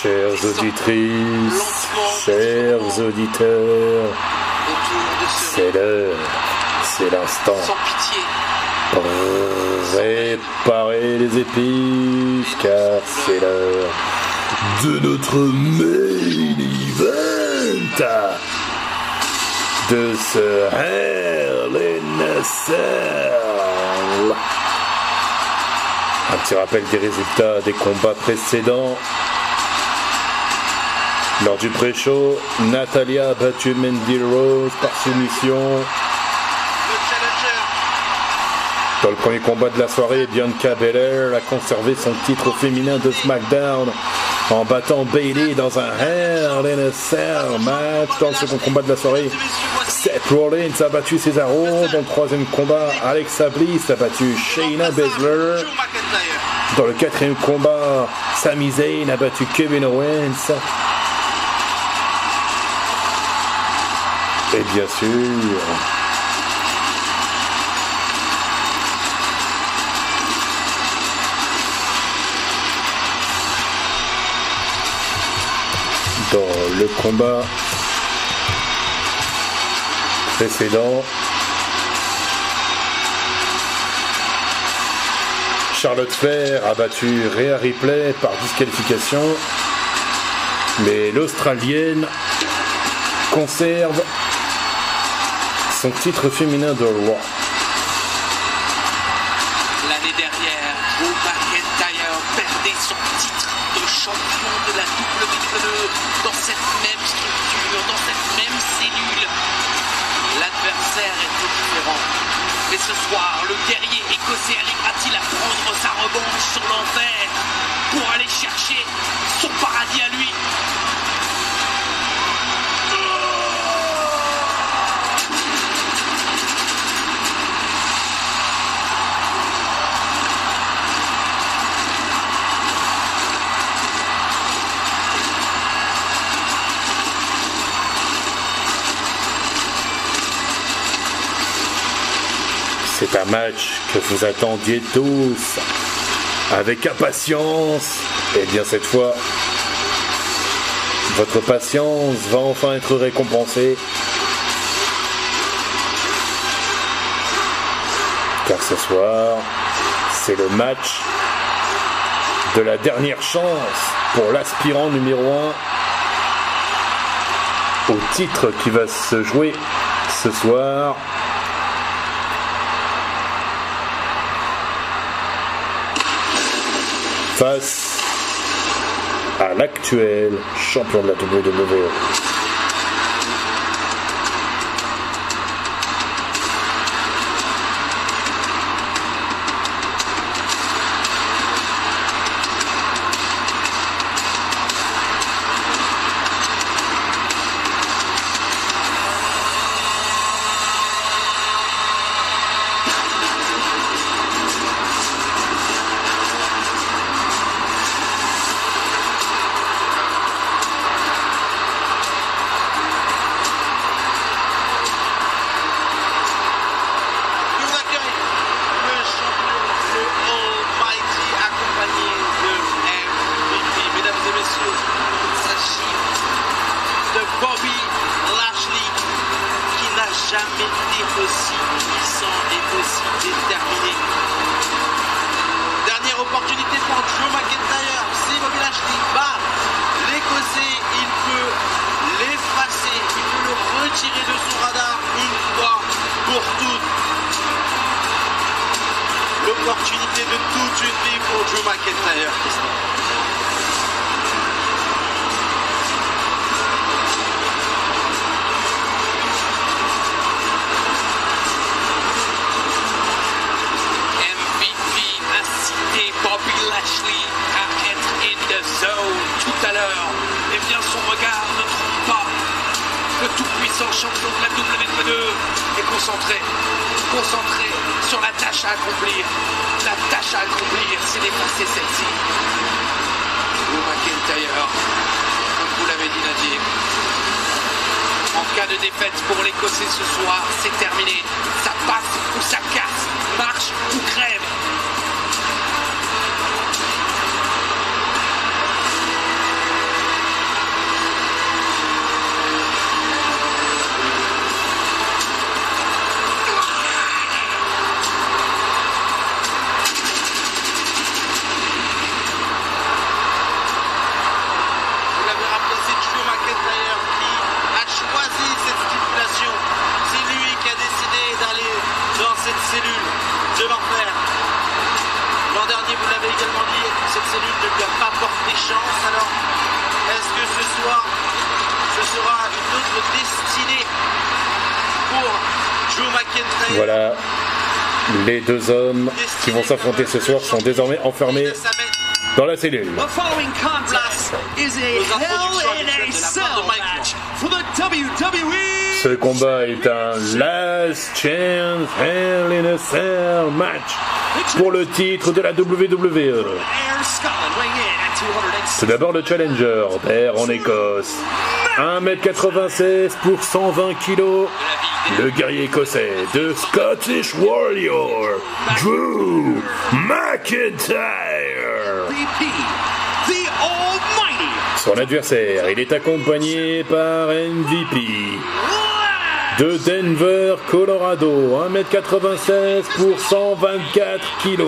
Chères auditrices, chers auditeurs, c'est l'heure, c'est l'instant. Préparez les épices, car c'est l'heure de notre main event de ce Hell in a Cell. Un petit rappel des résultats des combats précédents. Lors du pré-show, Natalia a battu Mandy Rose par soumission. Dans le premier combat de la soirée, Bianca Belair a conservé son titre féminin de SmackDown en battant Bailey dans un Hell in a Cell match. Dans le second combat de la soirée, Seth Rollins a battu Cesaro. Dans le troisième combat, Alexa Bliss a battu Shayna Baszler. Dans le quatrième combat, Sami Zayn a battu Kevin Owens. Et bien sûr, dans le combat précédent, Charlotte Flair a battu Rhea Ripley par disqualification, mais l'Australienne conserve son titre féminin de roi. C'est un match que vous attendiez tous avec impatience. Et bien cette fois, votre patience va enfin être récompensée. Car ce soir, c'est le match de la dernière chance pour l'aspirant numéro 1 au titre qui va se jouer ce soir. Face à l'actuel champion de la WWE. Nous concentré, concentré sur la tâche à accomplir. La tâche à accomplir, c'est d'effacer celle-ci. Drew McIntyre, comme vous l'avez dit Nadir, en cas de défaite pour l'Écossais ce soir, c'est terminé. Ça passe ou ça casse, marche ou crève. ce sera une autre destinée pour Joe McIntyre. Voilà. Les deux hommes qui vont s'affronter ce soir sont désormais enfermés dans la cellule. Ce combat est un Last Chance Hell in a Cell match pour le titre de la WWE. Tout d'abord le challenger d'air en Écosse. 1m96 pour 120 kg. Le guerrier écossais de Scottish Warrior, Drew McIntyre. Son adversaire, il est accompagné par MVP de Denver, Colorado. 1m96 pour 124 kg.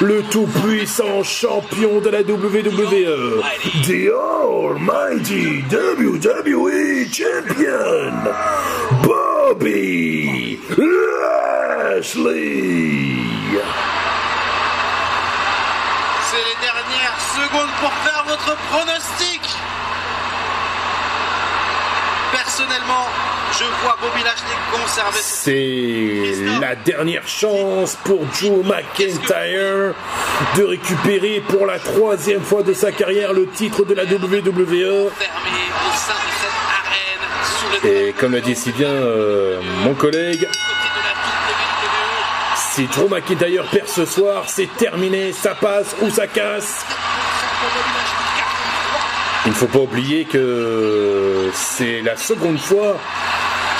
Le tout-puissant champion de la WWE. The Almighty WWE Champion. Bobby Lashley. C'est les dernières secondes pour faire votre pronostic. Personnellement, je vois Bobby Lashley conserver ce C'est la dernière chance pour Drew McIntyre de récupérer pour la troisième fois de sa carrière le titre de la WWE. Et comme l'a dit si bien euh, mon collègue, WWE. si Drew McIntyre perd ce soir, c'est terminé, ça passe ou ça casse. Il ne faut pas oublier que c'est la seconde fois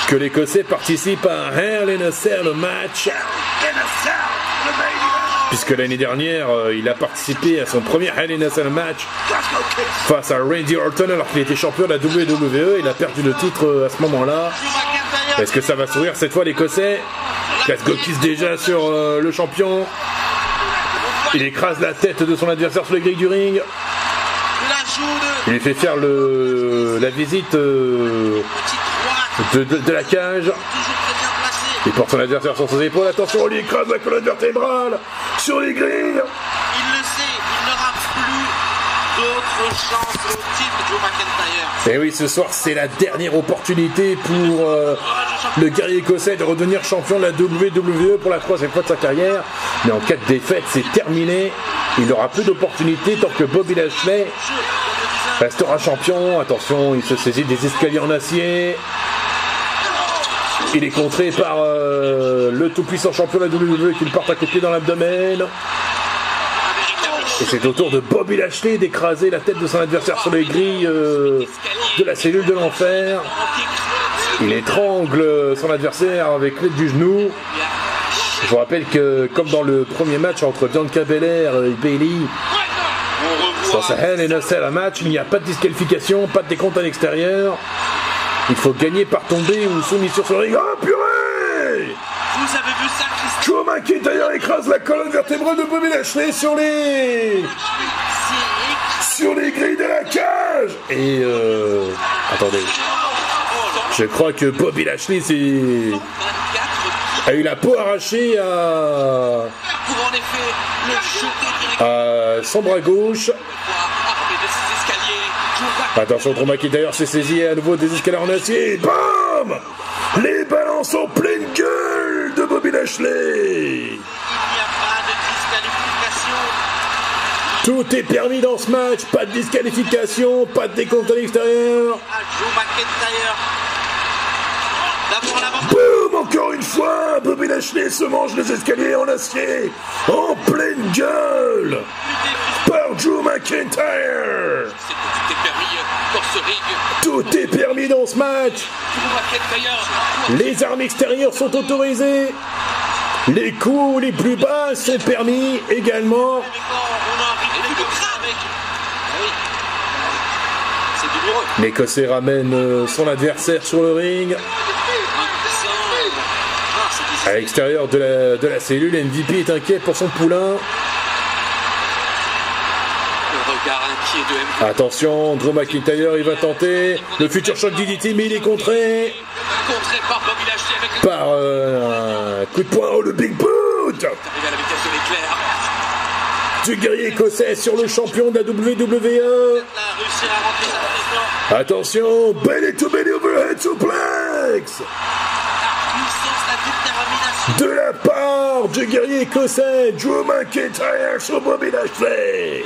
que l'Écossais participe à un Hell in a Cell match. Puisque l'année dernière, euh, il a participé à son premier Hell in a Cell match face à Randy Orton alors qu'il était champion de la WWE. Il a perdu le titre euh, à ce moment-là. Est-ce que ça va sourire cette fois l'Écossais? Glasgow kiss déjà sur euh, le champion. Il écrase la tête de son adversaire sur les grilles du ring. Il lui fait faire le, la visite euh, de, de- de la cage. Il porte son adversaire sur ses épaules. Attention, on lui écrase la colonne vertébrale sur les grilles. Il le sait, il n'aura plus d'autre chance au titre, Drew McIntyre. Et oui, ce soir, c'est la dernière opportunité pour euh, le guerrier écossais de redevenir champion de la WWE pour la troisième fois de sa carrière. Mais en cas de défaite, c'est terminé. Il n'aura plus d'opportunité tant que Bobby Lashley restera champion. Attention, il se saisit des escaliers en acier. Il est contré par euh, le tout-puissant champion de la WWE qui le porte à côté dans l'abdomen. Et c'est au tour de Bobby Lashley d'écraser la tête de son adversaire sur les grilles euh, de la cellule de l'enfer. Il étrangle son adversaire avec l'aide du genou. Je vous rappelle que, comme dans le premier match entre Bianca Belair et Bailey, dans ce Hell a Cell match, il n'y a pas de disqualification, pas de décompte à l'extérieur. Il faut gagner par tomber ou soumission sur le ring. Oh purée Vous avez vu ça, Christophe McIntyre écrase la colonne vertébrale de Bobby Lashley sur les... Sur les grilles de la cage Et euh... Attendez. Je crois que Bobby Lashley s'est... 24 a eu la peau arrachée à... à son bras gauche. Attention, Drew McIntyre s'est saisi à nouveau des escaliers en acier. Bam Les balances en pleine gueule de Bobby Lashley Il n'y a pas de disqualification. Tout est permis dans ce match, pas de disqualification, pas de décompte à l'extérieur. Boum Encore une fois, Bobby Lashley se mange les escaliers en acier, en pleine gueule, Drew McIntyre. Tout est permis dans ce match. Les armes extérieures sont autorisées. Les coups les plus bas sont permis également. Avec. Ah. L'Écossais ramène euh, son adversaire sur le ring. Ah. À l'extérieur de la, de la cellule, MVP est inquiet pour son poulain. Le regard inquiet de M. Attention, Drew McIntyre, il va tenter le futur choc DDT, mais il est contré Contré par Bobby Lashley avec le. par euh, un coup de poing. Oh, le Big Boot de du guerrier écossais sur le champion de la WWE. Attention, belly to belly overhead suplex la la part du guerrier écossais Drew McIntyre sur Bobby Lashley.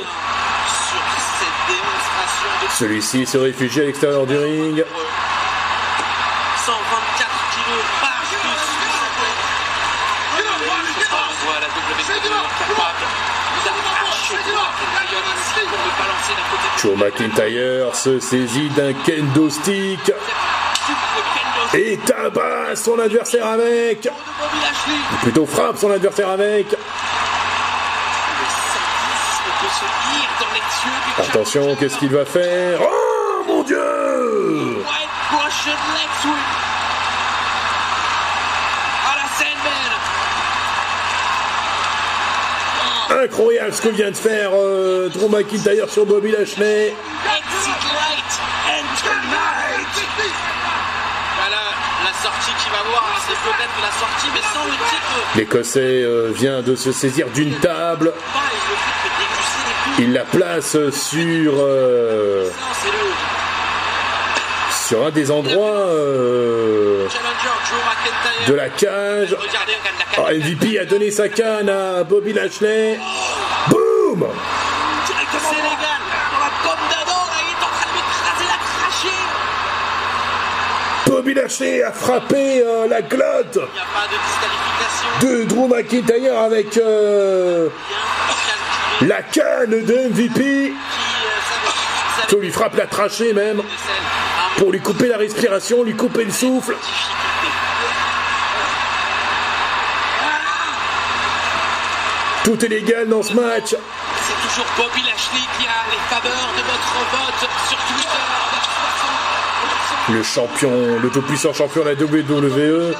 Celui-ci se réfugie à l'extérieur du ring. 124 kilos Joe McIntyre se saisit d'un kendo stick et tabasse son adversaire avec. Plutôt frappe son adversaire avec. Attention, qu'est-ce qu'il va faire Oh mon dieu Incroyable ce que vient de faire euh, Drew McIntyre sur Bobby Lashley. L'Écossais vient de se saisir d'une table. Il la place sur euh, sur un des endroits euh, de la cage. Ah, oh, MVP a donné sa canne à Bobby Lashley. Boum Bobby Lashley a frappé euh, la glotte de Drew McIntyre avec la canne de MVP Qui, lui frappe la trachée même pour lui couper la respiration, lui couper le souffle. Tout est légal dans ce match. C'est toujours Bobby Lashley qui a les faveurs de votre vote sur Twitter. Le champion, le tout-puissant champion de la WWE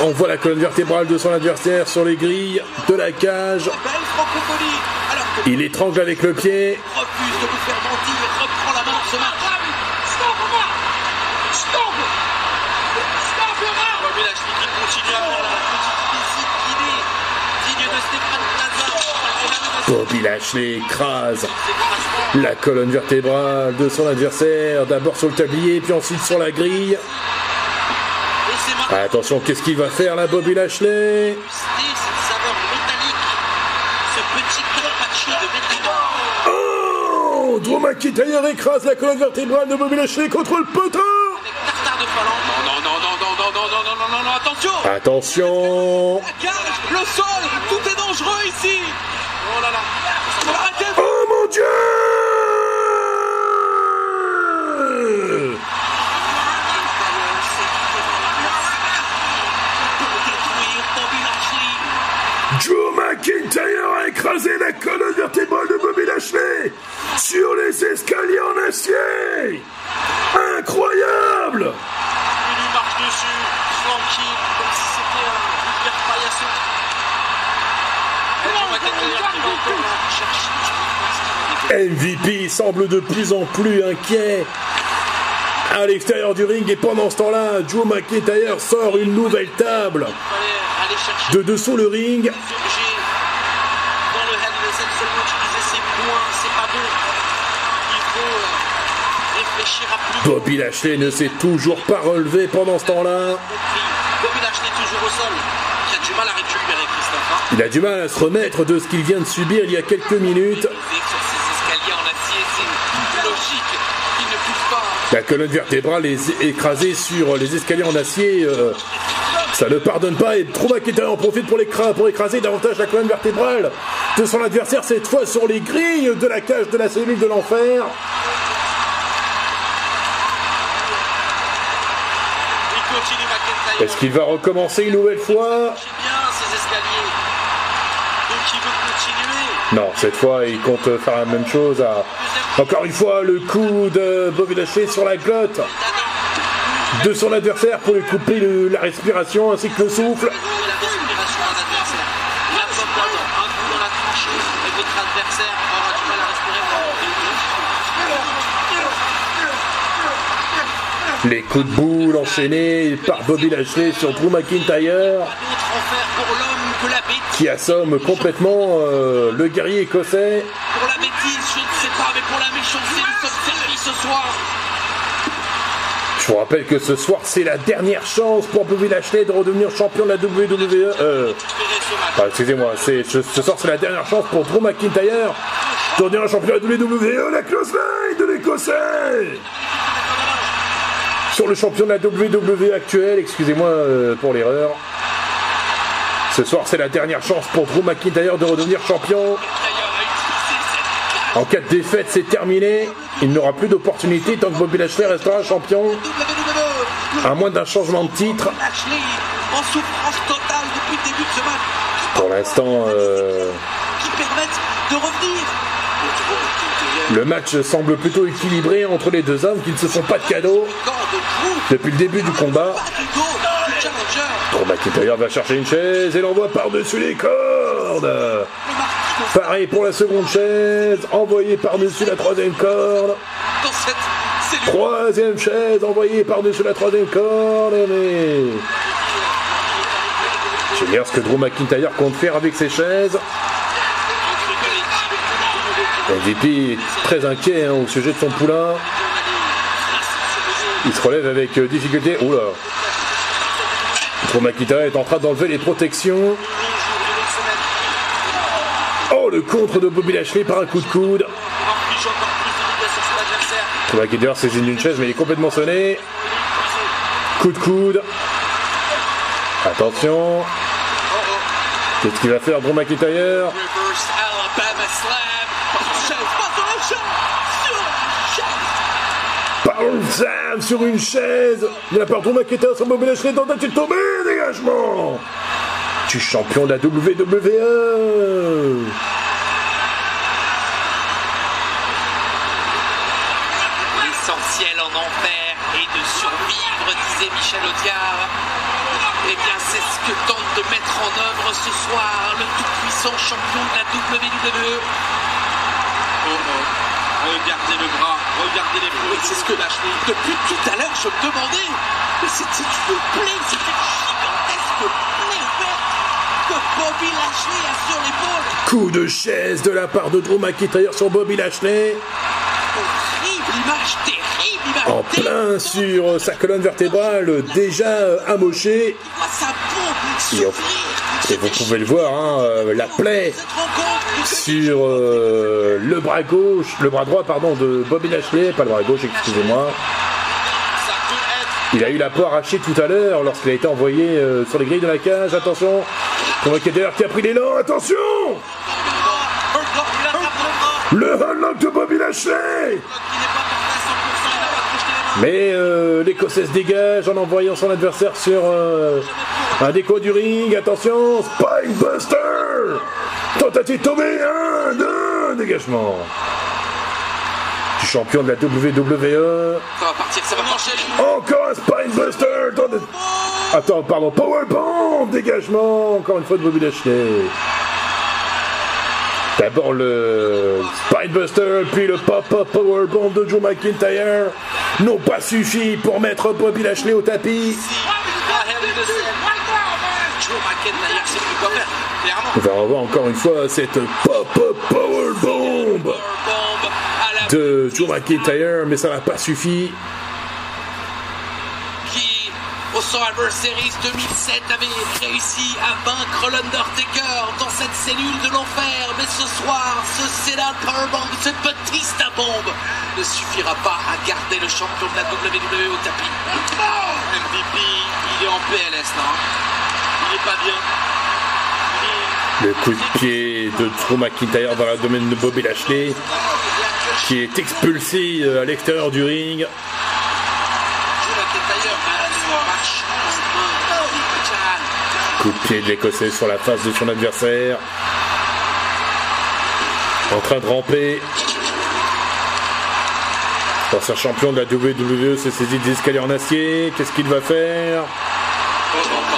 envoie la colonne vertébrale de son adversaire sur les grilles de la cage. Belle Il étrangle avec le pied. refuse de vous faire mentir. Et reprend la main ce Bobby Lashley qui continue à faire la petite visite guidée digne de Stéphane Plaza. Bobby Lashley écrase. La colonne vertébrale de son adversaire, d'abord sur le tablier, puis ensuite sur la grille. Attention, qu'est-ce qu'il va faire là, Bobby Lashley cette saveur métallique. Ce petit carpaccio de métal. Oh Drew McIntyre écrase la colonne vertébrale de Bobby Lashley contre le poteau Avec tartare de Finlande. Non, non, non, non, non, non, non, non, non, non, non, attention Attention La cage, le sol, tout est dangereux ici Oh là là Arrêtez Oh mon dieu Drew McIntyre a écrasé la colonne vertébrale de Bobby Lashley sur les escaliers en acier Incroyable Il lui dessus, comme si c'était un paillasson. MVP semble de plus en plus inquiet à l'extérieur du ring et pendant ce temps-là, Drew McIntyre sort une nouvelle table de dessous le ring. des objets dans le Hell in a Cell, seulement utiliser ses points, c'est pas bon. Il faut euh, réfléchir à plus Bobby Lashley ne s'est toujours pas relevé pendant ce temps-là. compris. Bobby Lashley toujours au sol, qui a du mal à récupérer Christophe. Il a du mal à se remettre de ce qu'il vient de subir il y a quelques minutes. La colonne vertébrale est écrasée sur les escaliers en acier. euh, ça ne pardonne pas et McIntyre en profite pour écraser davantage la colonne vertébrale de son adversaire, cette fois sur les grilles de la cage de la cellule de l'enfer. Est-ce qu'il va recommencer une nouvelle fois. Non, cette fois il compte faire la même chose. À... Encore une fois, le coup de Bobby Lashley sur la glotte de son adversaire pour lui couper le- la respiration ainsi que le souffle. La respiration d'un adversaire. La pomme d'Adam, un coup dans la tranchée. Et votre adversaire aura du mal à respirer pendant Les coups de boule enchaînés par Bobby Lashley sur Drew McIntyre qui assomme complètement euh, le guerrier écossais. Pour la bêtise, je ne sais pas, mais pour la méchanceté, ce soir. Je vous rappelle que ce soir, c'est la dernière chance pour Bobby Lashley de redevenir champion de la WWE. Euh, excusez-moi, ce soir, c'est la dernière chance pour Drew McIntyre de redevenir champion de la WWE. La close line de l'Écossais Sur le champion de la WWE actuel, excusez-moi euh, pour l'erreur. Ce soir, c'est la dernière chance pour Drew McIntyre de redevenir champion. En cas de défaite, c'est terminé. Il n'aura plus d'opportunité tant que Bobby Lashley restera champion. À moins d'un changement de titre. Pour l'instant, Qui permettent de revenir. Le match semble plutôt équilibré entre les deux hommes qui ne se font pas de cadeaux depuis le début du combat. Drew McIntyre va chercher une chaise et l'envoie par-dessus les cordes. Pareil pour la seconde chaise, envoyée par-dessus la troisième corde. Troisième chaise envoyée par-dessus la troisième corde. Mais... J'ignoire ce que Drew McIntyre compte faire avec ses chaises. MVP est très inquiet hein, au sujet de son poulain. Il se relève avec euh, difficulté. Oula. Drew McIntyre est en train d'enlever les protections. Oh, le contre de Bobby Lashley par un coup de coude. McIntyre saisit d'une chaise, mais il est complètement sonné. Coup de coude. Attention. Qu'est-ce qu'il va faire, Drew sur une chaise. Il a part Drew McIntyre sur Bobby Lashley. Tentative de tomber. Dégagement. Tu es champion de la WWE. L'essentiel en enfer est de survivre, disait Michel Audiard. Eh bien, c'est ce que tente de mettre en œuvre ce soir le tout-puissant champion de la WWE. Regardez le bras, regardez les Oui, c'est ce que Lashley. Depuis tout à l'heure, je me demandais. Mais c'était une plaie, c'était une gigantesque plaie que Bobby Lashley a sur l'épaule. Coup de chaise de la part de Drew McIntyre sur Bobby Lashley. Horrible image, terrible image. En plein sur euh, sa colonne vertébrale déjà euh, amochée. Et, vous pouvez le voir, hein, euh, la plaie. Sur euh, le bras gauche, le bras droit pardon de Bobby Lashley, pas le bras gauche, excusez-moi. Il a eu la peau arrachée tout à l'heure lorsqu'il a été envoyé euh, sur les grilles de la cage. Attention, McIntyre qui a pris l'élan. Attention, le unlock de Bobby Lashley. Il n'est pas porté à 100%, il n'a pas projeté les mains. Mais euh, l'Écossais se dégage en envoyant son adversaire sur euh, un déco du ring. Attention, Spinebuster Tentative tomber, un, deux, dégagement. Du champion de la WWE. Ça va partir, ça va. Encore un Spinebuster Attends, pardon, Powerbomb Dégagement Encore une fois de Bobby Lashley. D'abord le Spinebuster, puis le Pop-Up Powerbomb de Joe McIntyre n'ont pas suffi pour mettre Bobby Lashley au tapis. Joe McIntyre faire. Clairement. On va revoir encore une fois cette Pop-Up à la de Joe McIntyre, mais ça n'a pas suffi. qui, au Survivor Series 2007, avait réussi à vaincre l'Undertaker dans cette cellule de l'enfer. Mais ce soir, ce Sedan Powerbomb, ce petit bombe ne suffira pas à garder le champion de la WWE au tapis. MVP, il est en PLS là. Il est pas bien. Le coup de pied de Drew McIntyre dans la domaine de Bobby Lashley, qui est expulsé euh, à l'extérieur du ring. Coup de pied de l'Écossais sur la face de son adversaire. En train de ramper. L'ancien champion de la WWE se saisit des escaliers en acier. Qu'est-ce qu'il va faire Oh, encore plus capable.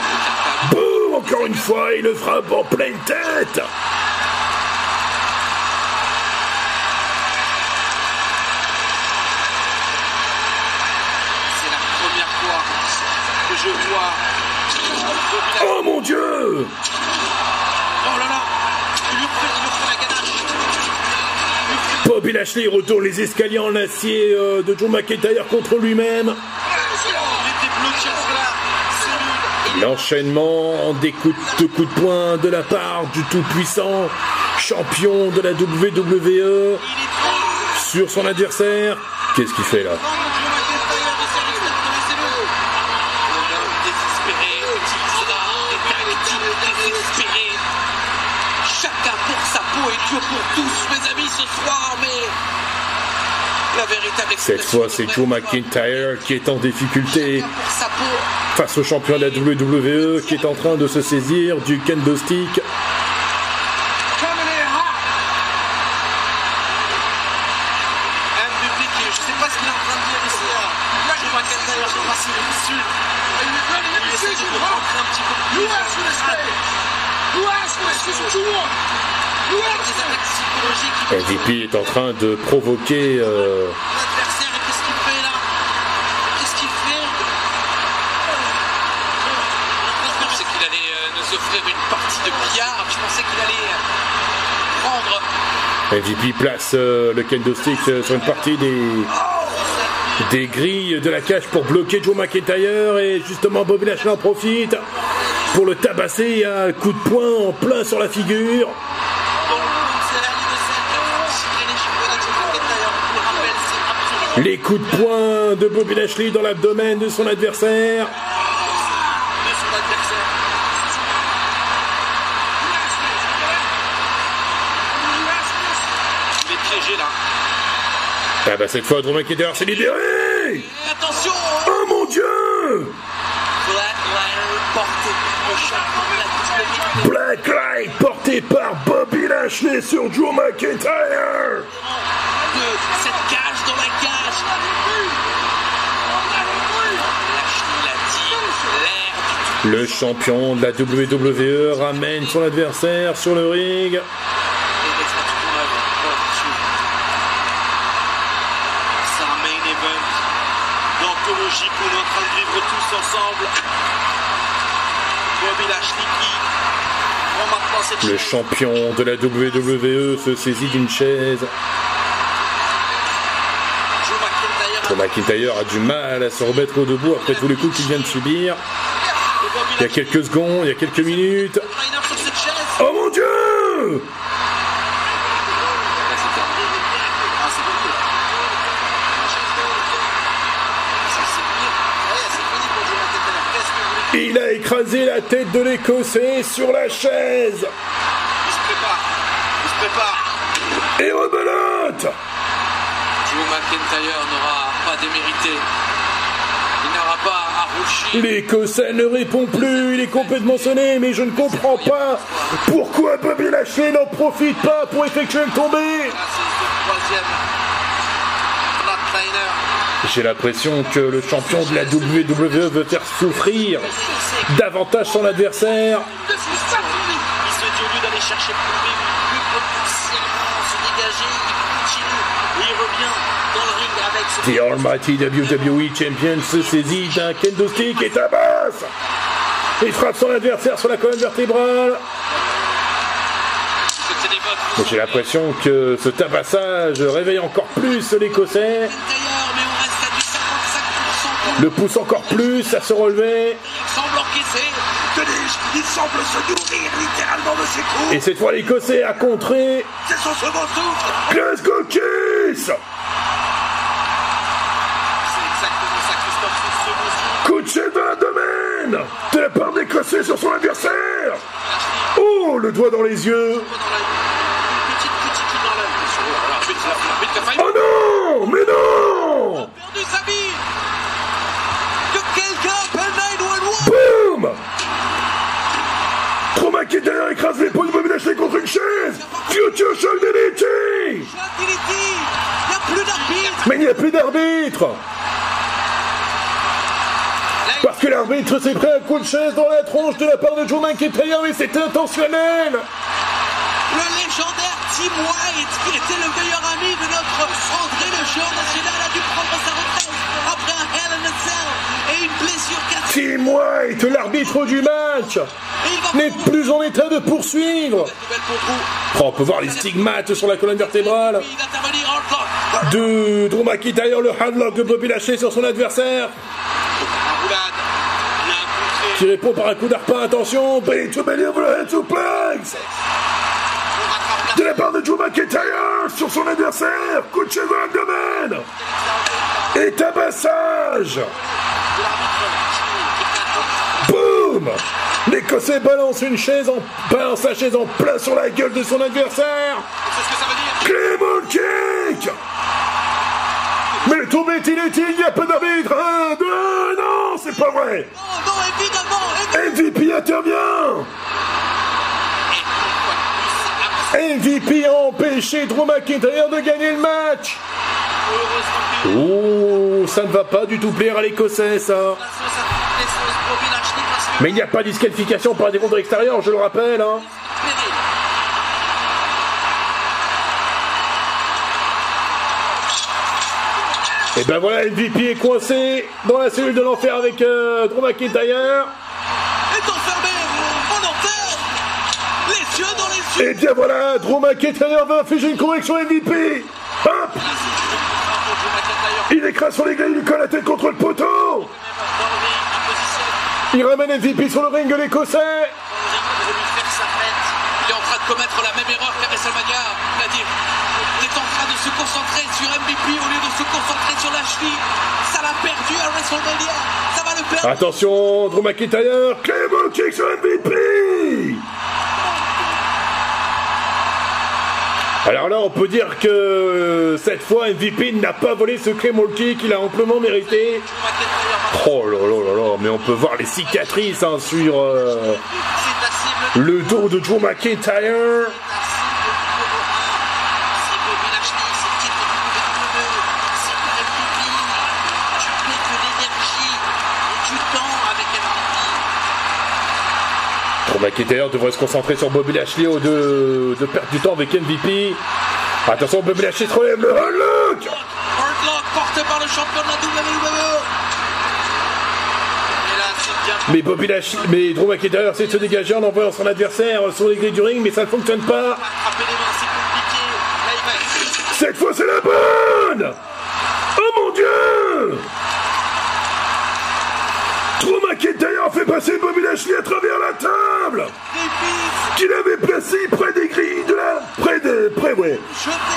Boum Encore une fois, il le frappe en pleine tête C'est la première fois que je vois Oh mon dieu Oh là là Il lui refait, il lui refait la ganache. Bobby Lashley retourne les escaliers en acier euh, de Joe McIntyre contre lui-même. L'enchaînement des coups de, coups de poing de la part du tout-puissant champion de la WWE sur son adversaire. Qu'est-ce qu'il fait là? Cette fois, c'est Joe McIntyre qui est en difficulté face au champion de la WWE qui est en train de se saisir du kendo stick. MVP est en train de provoquer. Euh... L'adversaire, qu'est-ce qu'il fait là? Qu'est-ce qu'il fait? Je pensais qu'il allait euh, nous offrir une partie de billard. Je pensais qu'il allait euh. MVP place euh, le kendo stick euh, sur une partie des des grilles de la cage pour bloquer Joe McIntyre et justement Bobby Lashley en profite pour le tabasser à un coup de poing en plein sur la figure. Les coups de poing de Bobby Lashley dans l'abdomen de son adversaire. Ah bah cette fois Drew McIntyre s'est libéré attention Oh mon dieu. Black Light porté par Bobby Lashley sur Drew McIntyre de cette cage dans la cage. Lashley l'a dit, l'air du Le champion de la WWE ramène son adversaire sur le ring. Et laisse-la tout ton œuvre. Dieu. C'est un main event d'anthologie qu'on est en train de vivre tous ensemble. Bobby Lashley qui prend maintenant cette Le champion de la WWE se saisit d'une chaise. Joe McIntyre a du mal à se remettre au debout après tous les coups qu'il vient de subir. Il y a quelques secondes, il y a quelques minutes. Oh mon dieu Il a écrasé la tête de l'écossais sur la chaise. Il se prépare. Il se prépare. Et rebelote Joe McIntyre n'aura pas démérité. Il n'aura pas à rougir. L'écossais ne répond plus, il est complètement sonné, mais je ne comprends pas pourquoi Bobby Lashley n'en profite pas pour effectuer le tombé. J'ai l'impression que le champion de la WWE veut faire souffrir davantage son adversaire. Il se dit au lieu d'aller chercher plus vite, plus potentiellement se dégager, il continue et il revient dans le ring avec ce The Almighty WWE Champion se saisit d'un kendo stick et tabasse. Il frappe son adversaire sur la colonne vertébrale. J'ai l'impression que ce tabassage réveille encore plus l'écossais. McIntyre, mais on reste à du 55% pour Le pousse encore plus à se relever. Il semble encaisser. Que dis-je Il semble se nourrir littéralement de ses coups. Et cette fois l'écossais a contré. C'est son second souffle. Glasgow Kiss l'abdomen De la part d'écossais sur son adversaire. Oh, le doigt dans les yeux. Oh non Mais non. Perdu sa vie Que quelqu'un appelle 911 Boum Trop McIntyre écrase l'épaule de Bobby Lashley contre une chaise. Future Shock d'arbitre. Mais il n'y a plus d'arbitre L'arbitre s'est pris un coup de chaise dans la tronche de la part de Joe McIntyre et c'est intentionnel Le légendaire Tim White, qui était le meilleur ami de notre André le joueur national, a dû prendre sa retraite après un Hell in a Cell et une blessure cassée. Tim White, l'arbitre du match, n'est plus en état de poursuivre. Oh, on peut voir les stigmates sur la colonne vertébrale de Drew McIntyre, le handlock de Bobby Lashley sur son adversaire. Qui répond par un coup d'arpin. Attention, Bring to Belly over the suplex de la part de Drew McIntyre sur son adversaire. Coup de chaise dans l'abdomen. Et tabassage. Boum L'Écossais balance une chaise en balance la chaise en plein sur la gueule de son adversaire. Claymore kick Mais le tombé est inutile, il n'y a pas d'arbitre Un, deux, non, c'est pas vrai MVP intervient MVP a empêché Drew McIntyre de gagner le match. Oh, ça ne va pas du tout plaire à l'Écossais, ça. Mais il n'y a pas de disqualification par des contre extérieurs, je le rappelle, hein Et ben voilà, MVP est coincé dans la cellule de l'enfer avec euh, Drew McIntyre. Est enfermé en enfer. Les yeux dans les yeux. Et bien voilà, Drew McIntyre va infliger une correction MVP Hop. Il écrase sur les grilles, il lui colle la tête contre le poteau il ramène MVP sur le ring de l'Écossais. Il est en train de commettre la même erreur qu'à WrestleMania, c'est-à-dire il est en train de se concentrer sur MVP au lieu de se concentrer sur Lashley. Ça l'a perdu à WrestleMania. Ça va le perdre. Attention, Drew McIntyre, kick sur MVP Alors là, on peut dire que cette fois, MVP n'a pas volé ce Claymore kick, il a amplement mérité. Oh là là là là, mais on peut voir les cicatrices hein, sur euh, le dos de Drew McIntyre. McIntyre devrait se concentrer sur Bobby Lashley au de, de perdre du temps avec MVP. Attention, Bobby Lashley se relève le porté par le champion de la WWE. Mais Bobby Lashley, mais Drew McIntyre essaie de se dégager en envoyant son adversaire sur les grilles du ring, mais ça ne fonctionne pas. Cette fois, c'est la bonne Oh mon dieu Drew McIntyre fait passer Bobby Lashley à travers la table qu'il avait placé près des grilles de la... près des... près, ouais.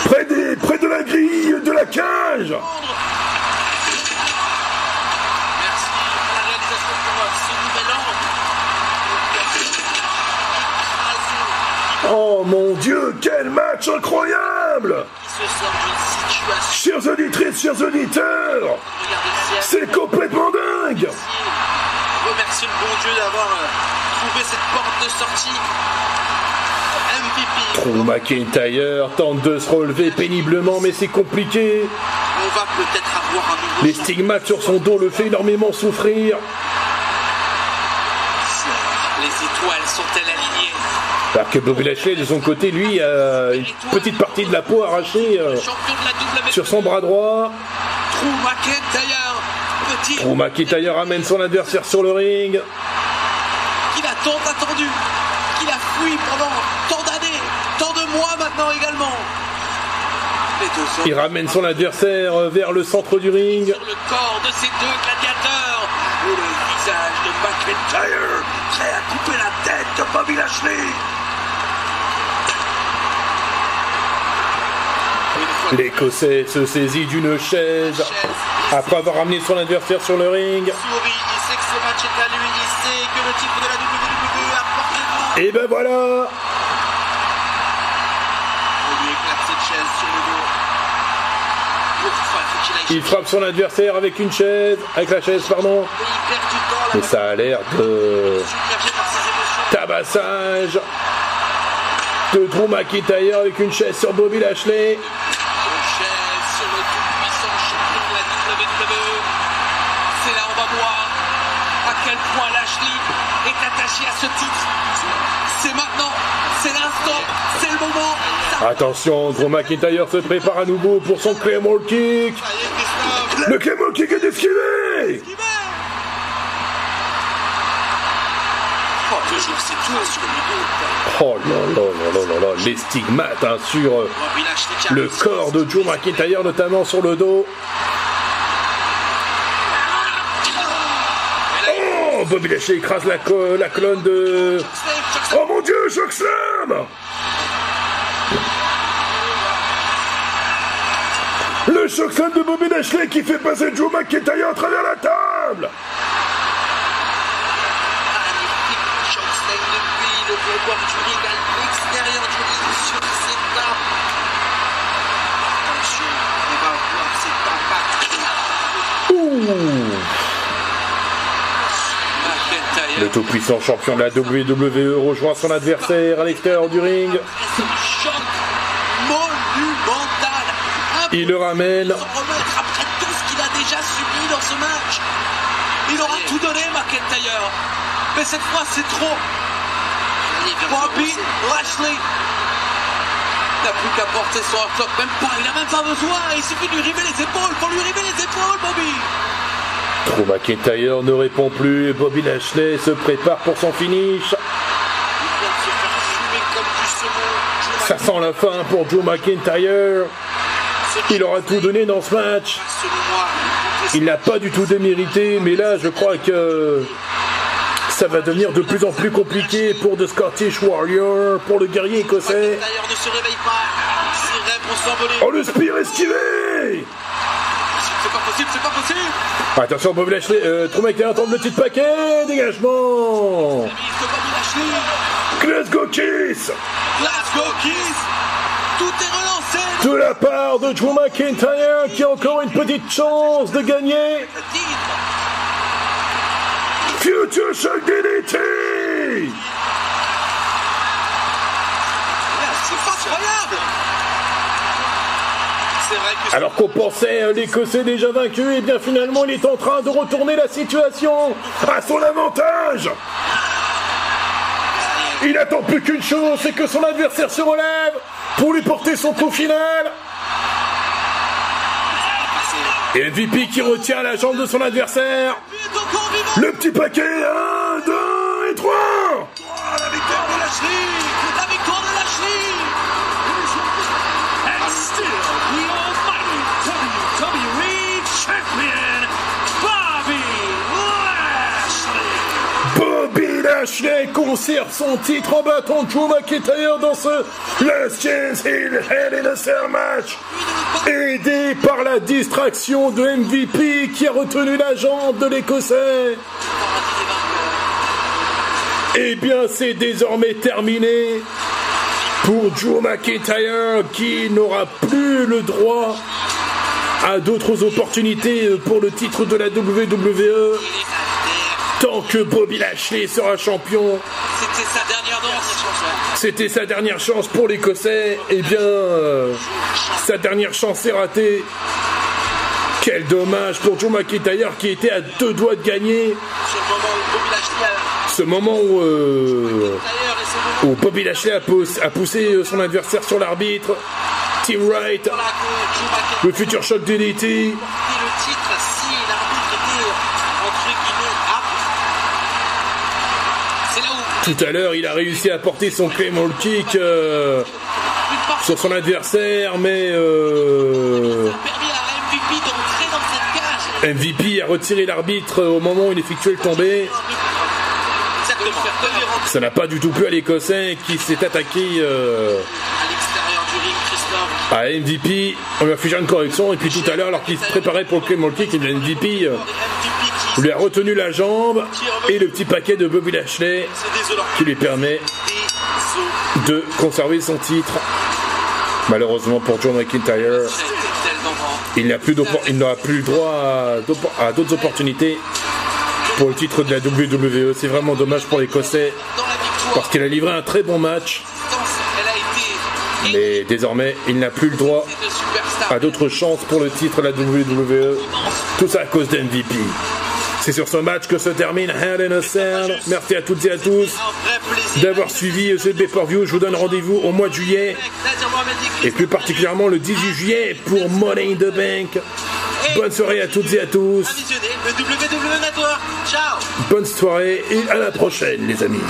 Près des... près de la grille de la cage. Oh mon dieu, quel match incroyable. Chers auditrices, chers auditeurs. C'est complètement dingue Remercier le bon Dieu d'avoir euh, trouvé cette porte de sortie. MVP. Drew McIntyre tente de se relever péniblement, mais c'est compliqué. On va peut-être avoir un nouveau. Les stigmates sur son dos le fait énormément souffrir. Les étoiles sont-elles alignées? Alors que Bobby Lashley, de son côté, lui, a une petite partie de la peau arrachée euh, sur son bras droit. Drew McIntyre. Drew McIntyre amène son adversaire sur le ring. Qu'il a tant attendu. Qu'il a fui pendant tant d'années. Tant de mois maintenant également. Il ramène son adversaire euh, vers le centre du ring. sur le corps de ces deux gladiateurs. Et le visage de McIntyre prêt à couper la tête de Bobby Lashley. Une fois de L'Écossais se saisit d'une chaise après avoir ramené son adversaire sur le ring. Et ben voilà il frappe son adversaire avec une chaise, avec la chaise, pardon. Mais ça a l'air de tabassage de Drew McIntyre avec une chaise sur Bobby Lashley. On va voir à quel point Lashley est attaché à ce titre. C'est maintenant, c'est l'instant, c'est le moment. Ça Attention, Drew McIntyre se prépare à nouveau pour son Claymore Kick. Le Claymore Kick est esquivé Oh. Oh là là là là là là, les stigmates hein, sur le corps de Drew McIntyre, notamment sur le dos. Bobby Lashley écrase la, la colonne de... Oh mon dieu, Choc Slam Le Choc Slam de Bobby Lashley qui fait passer Joe McIntyre à travers la table McIntyre. Le tout-puissant champion de la WWE rejoint son adversaire à l'extérieur du ring. Il le ramène. Après tout ce qu'il a déjà subi dans ce match. Il aura tout donné, McIntyre. Mais cette fois, c'est trop. Bobby Lashley n'a plus qu'à porter son hard même pas, il n'a même pas besoin, il suffit de lui river les épaules, faut lui river les épaules, Bobby Drew McIntyre ne répond plus et Bobby Lashley se prépare pour son finish. Ça sent la fin pour Drew McIntyre. Il aura tout donné dans ce match. Il n'a pas du tout démérité, mais là, je crois que ça va devenir de plus en plus compliqué pour The Scottish Warrior, pour le guerrier écossais. Oh, le spear esquivé pas possible, c'est pas possible. Attention, Bobby Lashley, euh, Drew McIntyre tente le petit paquet, dégagement. Il faut Bobby Lashley. Glasgow Kiss. Kiss. Tout est relancé. De la part de Drew McIntyre qui a encore une petite chance de gagner. Future Shock DDT C'est incroyable Alors qu'on pensait l'Écossais déjà vaincu, et bien finalement il est en train de retourner la situation à son avantage. Il attend plus qu'une chose, c'est que son adversaire se relève pour lui porter son coup final. Et MVP qui retient la jambe de son adversaire. Le petit paquet 1, 2 et 3 La victoire de La Lashley conserve son titre en battant Drew McIntyre dans ce Last Chance in Hell in a Cell match. Aidé par la distraction de MVP qui a retenu la jambe de l'Écossais. Eh bien, c'est désormais terminé pour Drew McIntyre qui n'aura plus le droit à d'autres opportunités pour le titre de la WWE. Tant que Bobby Lashley sera champion, C'était sa dernière danse c'était sa dernière chance pour l'Écossais. Eh bien, euh, sa dernière chance est ratée. Quel dommage pour Joe McIntyre qui était à deux doigts de gagner. Le moment où Bobby Lashley a... Ce moment où, euh, D'ailleurs, et ce moment où Bobby Lashley a, poussé, a poussé son adversaire sur l'arbitre. Tim Wright, le futur choc DDT. Tout à l'heure, il a réussi à porter son Claymore Kick euh, sur son adversaire, mais euh, a MVP a retiré l'arbitre au moment où il effectuait le tombé. Ça n'a pas du tout plu à l'Écossais qui s'est attaqué euh, à MVP. On lui a fait une correction et puis tout à l'heure, alors qu'il se préparait pour le Claymore Kick, MVP euh, MVP qui lui a retenu la jambe et le petit paquet de Bobby Lashley qui lui permet de conserver son titre. Malheureusement pour John McIntyre, il plus n'aura plus le droit à d'autres opportunités pour le titre de la WWE. C'est vraiment dommage pour l'Écossais parce qu'il a livré un très bon match, mais désormais il n'a plus le droit à d'autres chances pour le titre de la WWE. Tout ça à cause d'MVP. C'est sur ce match que se termine Hell in a Cell. Merci à toutes et à tous d'avoir suivi ce pay-per-view. Je vous donne rendez-vous au mois de juillet et plus particulièrement le 18 juillet pour Money in the Bank. Bonne soirée à toutes et à tous. Ciao Bonne soirée et à la prochaine les amis.